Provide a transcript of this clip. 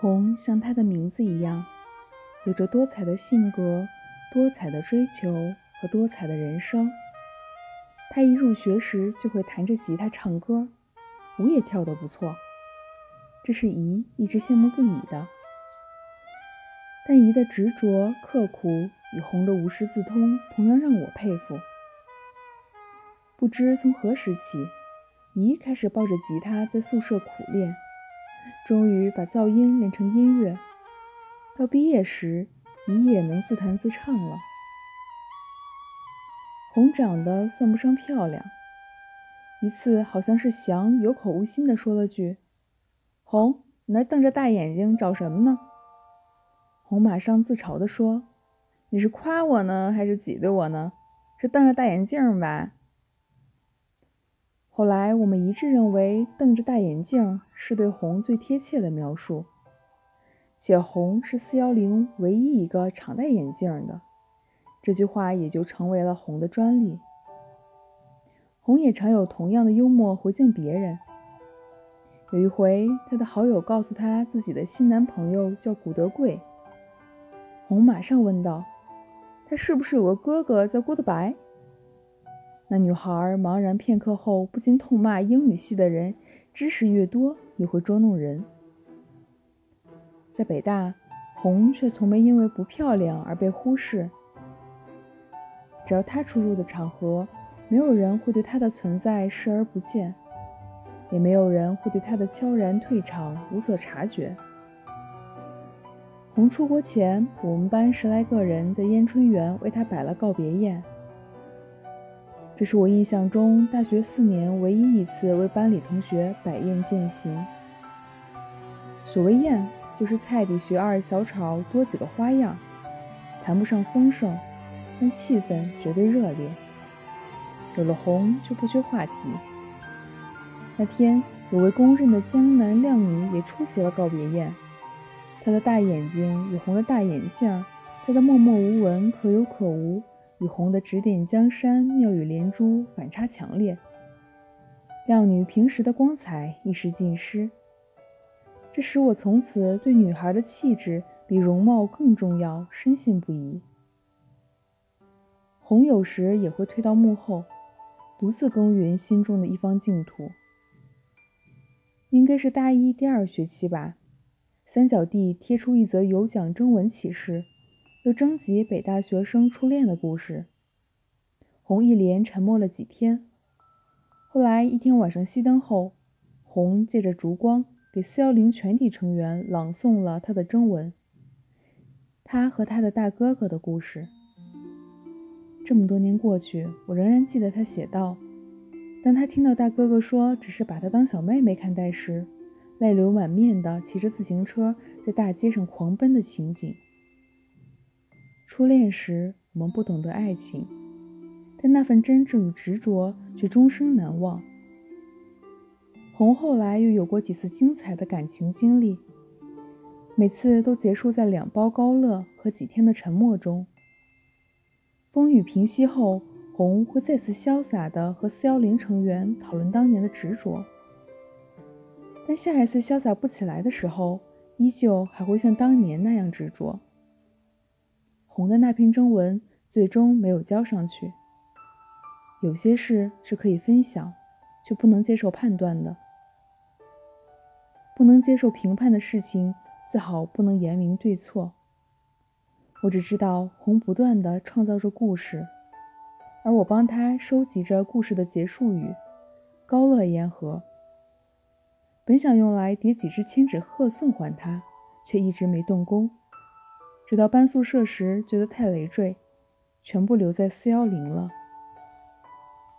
红像她的名字一样，有着多彩的性格、多彩的追求和多彩的人生。他一入学时就会弹着吉他唱歌，舞也跳得不错，这是姨一直羡慕不已的。但姨的执着、刻苦与红的无师自通，同样让我佩服。不知从何时起，姨开始抱着吉他在宿舍苦练。终于把噪音练成音乐，到毕业时，你也能自弹自唱了。红长得算不上漂亮，一次好像是翔有口无心地说了句：“红，你那瞪着大眼睛找什么呢？”红马上自嘲地说：“你是夸我呢，还是挤兑我呢？是瞪着大眼镜吧？”后来我们一致认为，瞪着大眼镜是对红最贴切的描述，且红是四幺零唯一一个常戴眼镜的，这句话也就成为了红的专利。红也常有同样的幽默回敬别人。有一回，他的好友告诉他自己的新男朋友叫古德贵，红马上问道：“他是不是有个哥哥叫郭德白？”那女孩茫然片刻后，不禁痛骂英语系的人知识越多越会捉弄人。在北大，红却从没因为不漂亮而被忽视。只要她出入的场合，没有人会对她的存在视而不见，也没有人会对她的悄然退场无所察觉。红出国前，我们班十来个人在燕春园为她摆了告别宴。这是我印象中大学四年唯一一次为班里同学摆宴饯行。所谓宴，就是菜比学二小炒多几个花样，谈不上丰盛，但气氛绝对热烈。有了红就不缺话题。那天有位公认的江南靓女也出席了告别宴，她的大眼睛与红的大眼镜，她的默默无闻可有可无。与红的指点江山、妙语连珠反差强烈，靓女平时的光彩一时尽失，这使我从此对女孩的气质比容貌更重要深信不疑。红有时也会退到幕后，独自耕耘心中的一方净土。应该是大一第二学期吧，三角地贴出一则有奖征文启事。又征集北大学生初恋的故事。红一连沉默了几天，后来一天晚上熄灯后，红借着烛光给四幺零全体成员朗诵了他的征文。他和他的大哥哥的故事。这么多年过去，我仍然记得他写道：当他听到大哥哥说只是把他当小妹妹看待时，泪流满面的骑着自行车在大街上狂奔的情景。初恋时，我们不懂得爱情，但那份真挚与执着却终生难忘。红后来又有过几次精彩的感情经历，每次都结束在两包高乐和几天的沉默中。风雨平息后，红会再次潇洒地和四幺零成员讨论当年的执着，但下一次潇洒不起来的时候，依旧还会像当年那样执着。红的那篇征文最终没有交上去。有些事是可以分享，却不能接受判断的。不能接受评判的事情，自好不能言明对错。我只知道红不断地创造着故事，而我帮他收集着故事的结束语——高乐烟盒。本想用来叠几只千纸鹤送还他，却一直没动工。直到搬宿舍时，觉得太累赘，全部留在四幺零了。